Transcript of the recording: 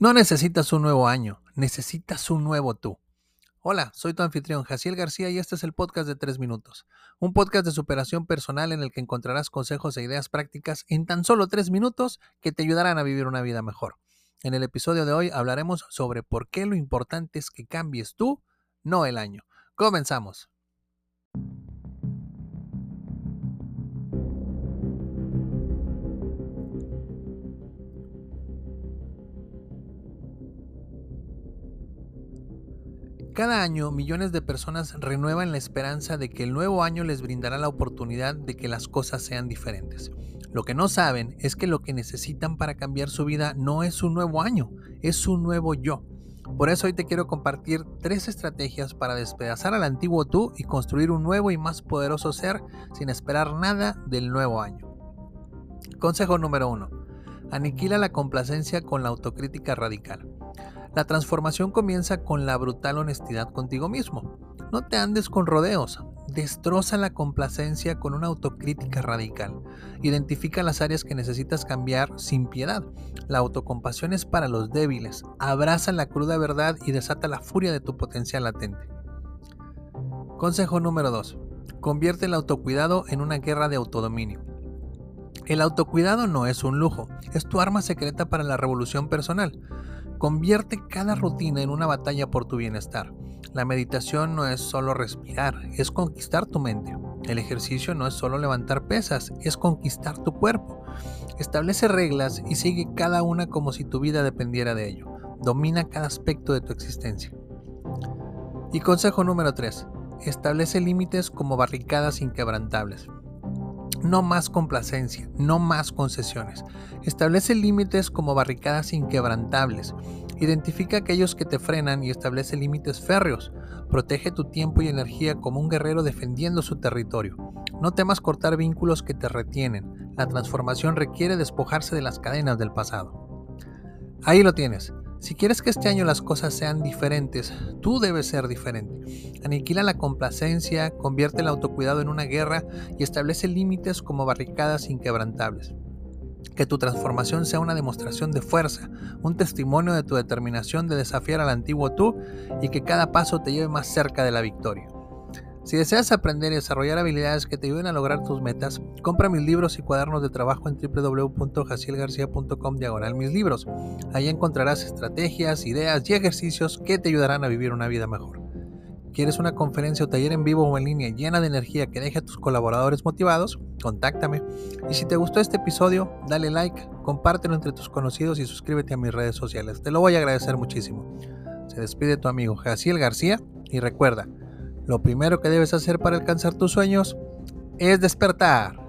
No necesitas un nuevo año, necesitas un nuevo tú. Hola, soy tu anfitrión Jaciel García y este es el podcast de 3 minutos. Un podcast de superación personal en el que encontrarás consejos e ideas prácticas en tan solo 3 minutos que te ayudarán a vivir una vida mejor. En el episodio de hoy hablaremos sobre por qué lo importante es que cambies tú, no el año. Comenzamos. Cada año millones de personas renuevan la esperanza de que el nuevo año les brindará la oportunidad de que las cosas sean diferentes. Lo que no saben es que lo que necesitan para cambiar su vida no es un nuevo año, es un nuevo yo. Por eso hoy te quiero compartir tres estrategias para despedazar al antiguo tú y construir un nuevo y más poderoso ser sin esperar nada del nuevo año. Consejo número 1. Aniquila la complacencia con la autocrítica radical. La transformación comienza con la brutal honestidad contigo mismo. No te andes con rodeos. Destroza la complacencia con una autocrítica radical. Identifica las áreas que necesitas cambiar sin piedad. La autocompasión es para los débiles. Abraza la cruda verdad y desata la furia de tu potencial latente. Consejo número 2. Convierte el autocuidado en una guerra de autodominio. El autocuidado no es un lujo, es tu arma secreta para la revolución personal. Convierte cada rutina en una batalla por tu bienestar. La meditación no es solo respirar, es conquistar tu mente. El ejercicio no es solo levantar pesas, es conquistar tu cuerpo. Establece reglas y sigue cada una como si tu vida dependiera de ello. Domina cada aspecto de tu existencia. Y consejo número 3. Establece límites como barricadas inquebrantables. No más complacencia, no más concesiones. Establece límites como barricadas inquebrantables. Identifica aquellos que te frenan y establece límites férreos. Protege tu tiempo y energía como un guerrero defendiendo su territorio. No temas cortar vínculos que te retienen. La transformación requiere despojarse de las cadenas del pasado. Ahí lo tienes. Si quieres que este año las cosas sean diferentes, tú debes ser diferente. Aniquila la complacencia, convierte el autocuidado en una guerra y establece límites como barricadas inquebrantables. Que tu transformación sea una demostración de fuerza, un testimonio de tu determinación de desafiar al antiguo tú y que cada paso te lleve más cerca de la victoria. Si deseas aprender y desarrollar habilidades que te ayuden a lograr tus metas, compra mis libros y cuadernos de trabajo en www.jacielgarcia.com diagonal mis libros. Ahí encontrarás estrategias, ideas y ejercicios que te ayudarán a vivir una vida mejor. ¿Quieres una conferencia o taller en vivo o en línea llena de energía que deje a tus colaboradores motivados? Contáctame. Y si te gustó este episodio, dale like, compártelo entre tus conocidos y suscríbete a mis redes sociales. Te lo voy a agradecer muchísimo. Se despide tu amigo Jaciel García y recuerda, lo primero que debes hacer para alcanzar tus sueños es despertar.